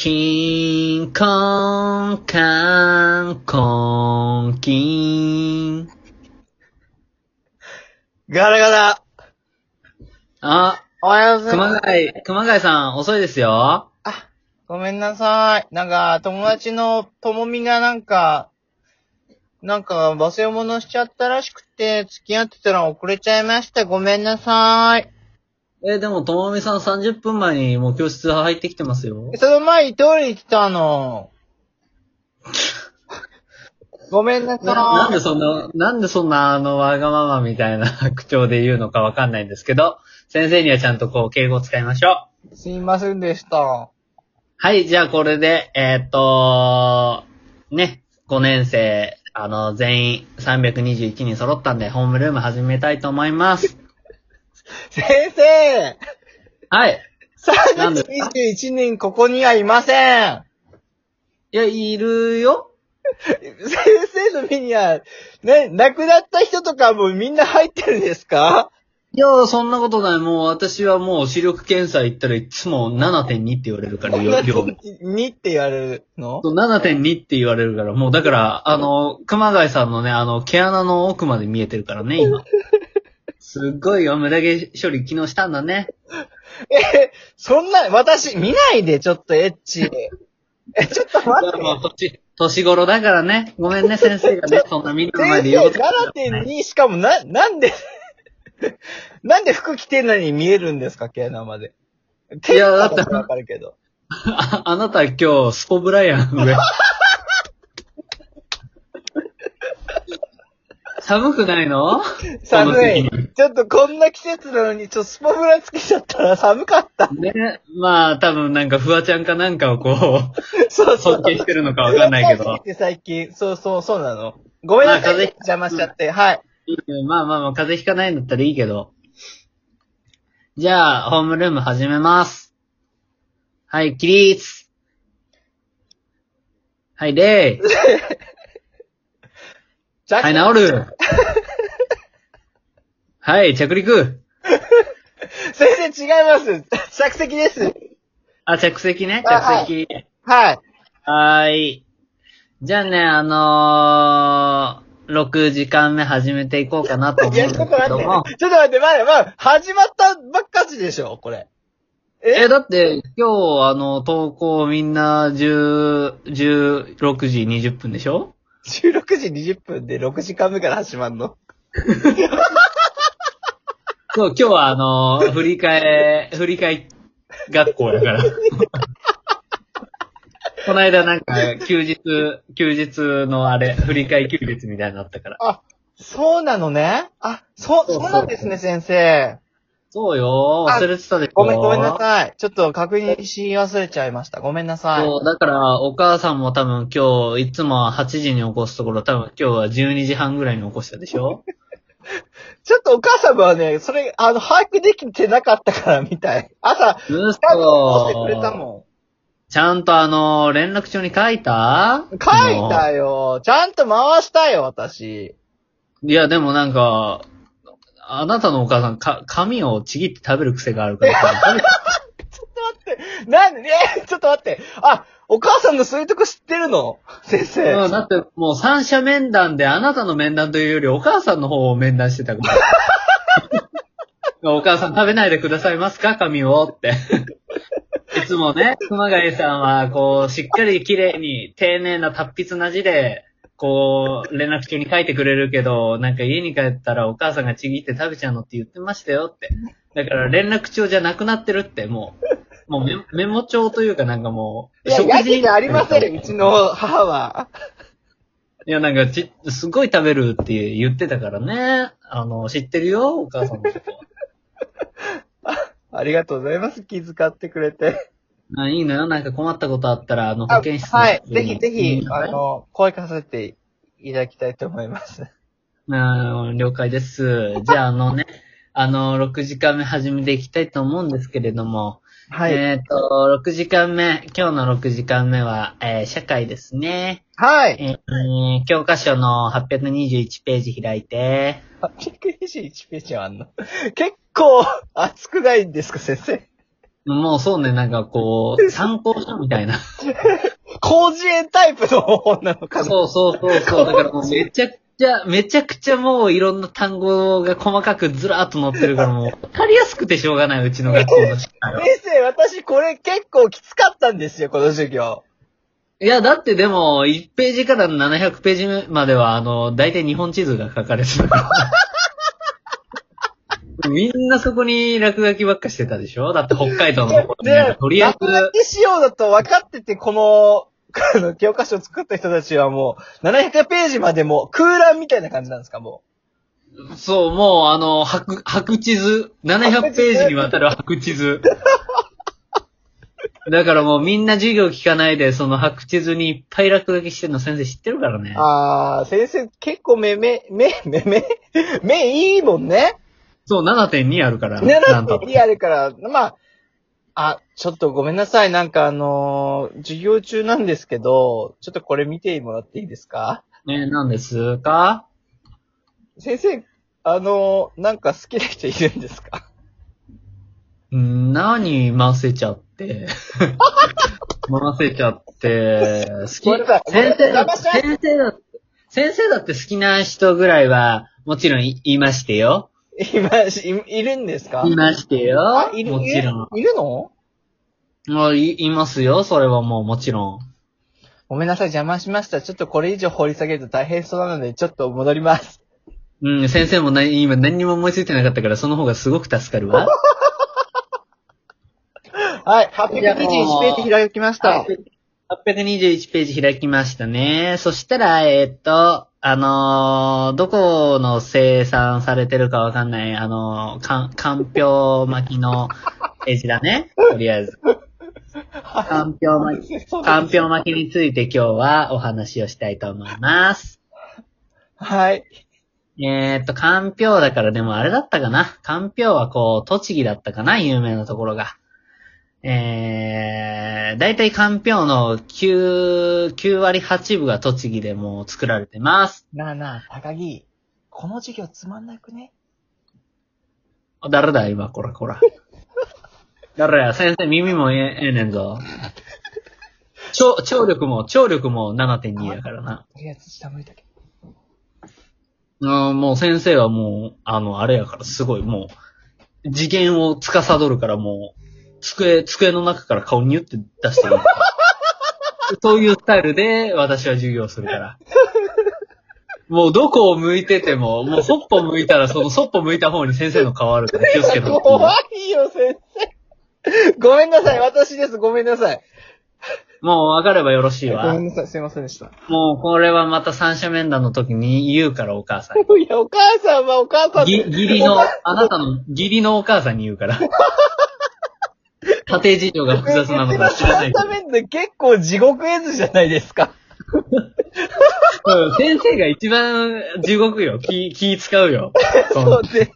キンコンカンコンキン。ガラガラ。あ、おはようござい熊ます。谷、熊谷さん遅いですよ。ごめんなさい。なんか、友達のともみがなんか、なんか、忘れ物しちゃったらしくて、付き合ってたら遅れちゃいました。ごめんなさい。え、でも、ともみさん30分前にもう教室入ってきてますよ。その前に通りに来たの。ごめんなさい。ななんでそんな、なんでそんなあの、わがままみたいな 口調で言うのかわかんないんですけど、先生にはちゃんとこう、敬語を使いましょう。すいませんでした。はい、じゃあこれで、えーっと、ね、5年生、あの、全員321人揃ったんで、ホームルーム始めたいと思います。先生はい。なんで !321 人ここにはいませんいや、いるよ先生の身には、ね、亡くなった人とかもみんな入ってるんですか？いや、そんなことない。もう私はもう視力検査行ったらいつも7.2って言われるから、よ量2って言われるの？そう7.2って言われるから、もうだから、あの、熊谷さんのね、あの、毛穴の奥まで見えてるからね、今。すっごいよ、無駄毛処理昨日したんだね。え、そんな、私、見ないで、ちょっとエッチ。え、ちょっと待って。もう年、年頃だからね。ごめんね、先生がね、そんなみんなの前で言うこと。7.2しかもな、なんで、なんで服着てんのに見えるんですか、毛穴まで。いやだって手わかるけど。あ あなた今日、スポブラやん、上。寒くないの？寒い。ちょっとこんな季節なのに、ちょっとスポブラつけちゃったら寒かった。ね。まあ、多分なんか、フワちゃんかなんかをこう、そうそう。尊敬してるのかわかんないけど。最近、そうそう、そうなの。ごめんなさい。まあ風邪邪魔しちゃって。はい。まあまあまあ、風邪ひかないんだったらいいけど。じゃあ、ホームルーム始めます。はい、起立。はい、礼。はい、治る。はい、着陸。先生違います。着席です。あ、着席ね、あはい着席。はい。はーい。じゃあね、あのー、6時間目始めていこうかなと思うんです ちょっとけども待。って。ちょっと待って、まだ、まだ、始まったばっかしでしょ、これ。え？え、だって、今日、あの、投稿みんな10、16時20分でしょ ?16 時20分で6時間目から始まるの？そう、今日はあの、振り替え、振り替え学校やから。この間なんか、休日、休日のあれ、振り替え休日みたいになったから。そうなのね？あ、そう、そうそうそうなんですね、先生。そうよ、忘れてたでしょごめん、ごめんなさい。ちょっと確認し忘れちゃいました。ごめんなさい。そう、だから、お母さんも多分今日、いつも8時に起こすところ、多分今日は12時半ぐらいに起こしたでしょ ちょっとお母様はね、それ、あの、把握できてなかったからみたい。朝、う多分起こしてくれたん。もちゃんとあの、連絡帳に書いた？ん。書いたよ。ちゃんと回したよ、私。いや、でもなんか、あなたのお母さん、か、紙をちぎって食べる癖があるから、食べてなんで、えちょっと待って。あ、お母さんのそういうとこ知ってるの？先生。うん、だってもう三者面談であなたの面談というよりお母さんの方を面談してたから。お母さん食べないでくださいますか？紙をって。いつもね、熊谷さんは、こう、しっかり綺麗に、丁寧な達筆な字で、こう、連絡帳に書いてくれるけど、なんか家に帰ったらお母さんがちぎって食べちゃうの？って言ってましたよって。だから連絡帳じゃなくなってるって、もう、もうメメモ帳というかなんかもう、いや、やけじゃありません、うちの母は。いや、なんかち、すごい食べるって言ってたからね。あの、知ってるよ、お母さんのこと。ありがとうございます。気遣ってくれて。あいいのよ、なんか困ったことあったら、あの、保あ健室はい。ぜひぜひ、うんあの、声かせていただきたいと思います。あ了解です。じゃあ、あのね、あの、6時間目始めていきたいと思うんですけれども、はい。えっ、と、6時間目、今日の6時間目は、えー社会ですね。はい。えー教科書の821ページ開いて、821ページあんの？結構、熱くないんですか、先生？もうそうね、なんかこう、参考書みたいな。広辞苑タイプの本なのかな？そうそうそうそう。だからもうめちゃくちゃ、めちゃくちゃもういろんな単語が細かくずらーっと載ってるからもう、わかりやすくてしょうがない、うちの学校の社会は。先生、私これ結構きつかったんですよ、この授業。いや、だってでも、1ページから700ページまでは、あの、大体日本地図が書かれてるから。みんなそこに落書きばっかしてたでしょ？だって北海道のところにとりあえ落書きしようだと分かってて、この、あの、教科書を作った人たちはもう、700ページまでもう空欄みたいな感じなんですか、もず、そう、もうあの、白、白地図、700ページにわたる白地図。だからもうみんな授業聞かないで、その白地図にいっぱい落書きしてるの先生知ってるからねう。。あー、先生結構目、目、目、目、目、目いいもんね。そう、7.2あるから。ね、なんと。リアルから、まあ、あ、ちょっとごめんなさい。なんかあのー授業中なんですけど、ちょっとこれ見てもらっていいですか？ね、何ですか？先生、あのーなんか好きな人いるんですか？ん何混ぜちゃって？混ぜちゃって。好ごめんなさいき、先生だごめんなさい先生だ先生だって好きな人ぐらいは、もちろんいいましてよ。いまし、いいるんですか？いましてよあ、。いる、もちろん。いるの？もうい、いますよ。それはもうもちろん。ごめんなさい、邪魔しました。ちょっとこれ以上掘り下げると大変そうなので、ちょっと戻ります。うん、先生もな今何にも思いついてなかったから、その方がすごく助かるわ。はい、821ページ開きました。821ページ開きましたね。そしたら、えーっと、あのーどこの生産されてるかわかんない、あのーかん、かんぴょう巻きの ページだね。とりあえず。かんぴょう巻き、かんぴょう巻きについて今日はお話をしたいと思います。はい。えーっと、かんぴょうだからでもあれだったかな。かんぴょうはこう、栃木だったかな、有名なところが。えー、だいたいかんぴょうの9、9割8分が栃木でもう作られてます。なあなあ、高木。この授業つまんなくね？誰だ今、こらこら。誰や、先生耳もええええねんぞ。聴、聴力も、聴力も7.2やからな。とりあえず下向いたけうん、もう先生はもう、あの、あれやから、すごいもう、次元を司るからもう、机、机の中から顔ニュって出してる。そういうスタイルで私は授業するから。もうどこを向いてても、もうそっぽ向いたらそのそっぽ向いた方に先生の顔あるから 気をつけてほしい怖いよ、先生。ごめんなさい、私です。ごめんなさい。もう分かればよろしいわごめ。んなさい、すいませんでした。もうこれはまた三者面談の時に言うからお母さん。いや、お母さんはお母さんぎ、義理の、あなたの義理のお母さんに言うから。家庭事情が複雑なのか知らないけどた。めで結構地獄絵図じゃないですか。うん先生が一番地獄よ。気、気使うよ。そうで。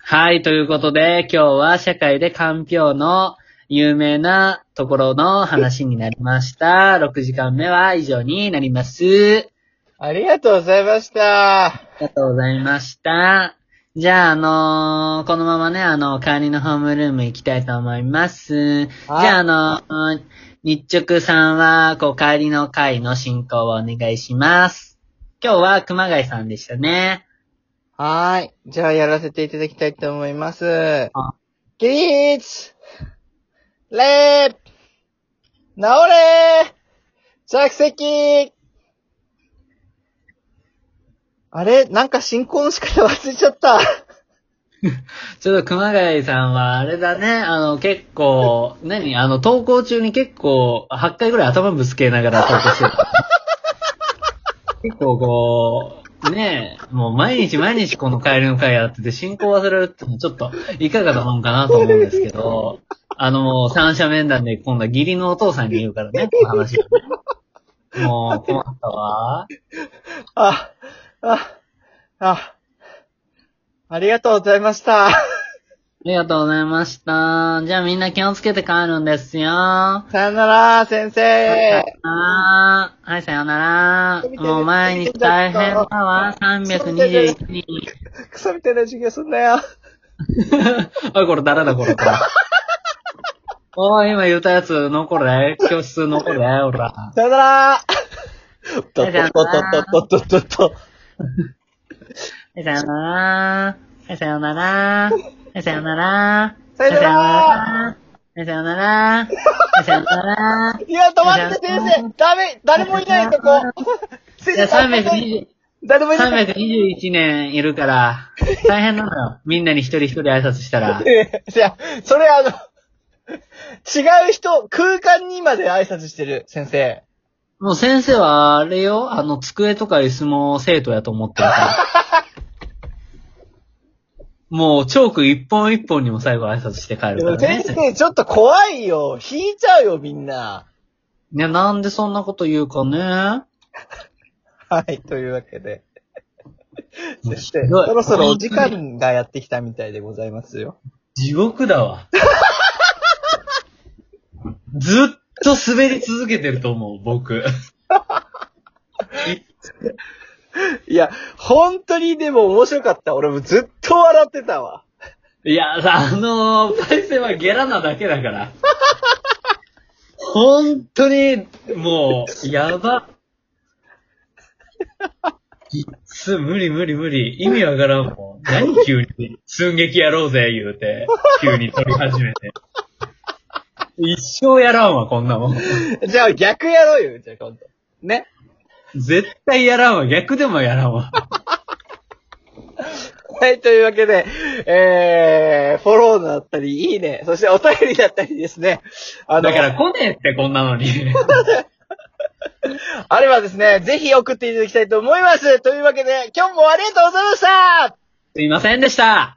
はい、ということで、今日は社会でかんぴょうの有名なところの話になりました。6時間目は以上になります。ありがとうございました。ありがとうございました。じゃあ、あのーこのままね、あの、帰りのホームルーム行きたいと思います。じはいゃあ、あのー日直さんは、こう、帰りの会の進行をお願いします。今日は熊谷さんでしたね。はーい。じゃあやらせていただきたいと思いますあ。起立レー治れ着席あれ？なんか進行の仕方忘れちゃった。ちょっと熊谷さんは、あれだね、あの、結構、何？あの、登校中に結構、8回ぐらい頭ぶつけながら登校してた。結構こう、ねえ、もう毎日毎日この帰りの会やってて、進行忘れるってのはちょっと、いかがなもんかなと思うんですけど、あの、三者面談で今度は義理のお父さんに言うからね、この話をね。もう、困ったわ。あ、あ、あ、ありがとうございました。ありがとうございました。じゃあみんな気をつけて帰るんですよ。さよなら、先生。あーはい、さよなら。もう毎日大変だわ。321人。クソみたいな授業すんなよ。あ、これ誰だこれ。これ おい、今言ったやつ残れ。教室残れ、おら。さよならとっとっとっとっとっとっと。はい、さよなら。はい、さよなら。はい、さよなら。さよならはい、さよなら。はい、さよなら。いや、止まって先生ダメ誰もいないとこ いや、先生320、誰もいない。321年いるから、大変なのよ。みんなに一人一人挨拶したら。えじゃあ、それあの、違う人、空間にまで挨拶してる先生。もう先生は、あれよ、あの、机とか椅子も生徒やと思ってるから。もう、チョーク一本一本にも最後挨拶して帰るからね先。生、ちょっと怖いよ。引いちゃうよ、みんな。ね、なんでそんなこと言うかね。はい、というわけで。もう先生、ひどいそろそろお時間がやってきたみたいでございますよ。地獄だわ。ずっと滑り続けてると思う、僕。いや、本当にでも面白かった。俺もずっと笑ってたわ。いや、さあのー、パイセンはゲラなだけだから。本当に、もう、やば。いっつ、無理無理無理。意味わからんもん。何急に、寸劇やろうぜ、言うて。急に撮り始めて。一生やらんわ、こんなもん。じゃあ逆やろうよ、じゃあ今度。ね。絶対やらんわ。逆でもやらんわ。はい、というわけで、えー、フォローだったり、いいね、そしてお便りだったりですね。あの、だから来ねえって、こんなのに。あればですね、ぜひ送っていただきたいと思います。というわけで、今日もありがとうございましたすいませんでした。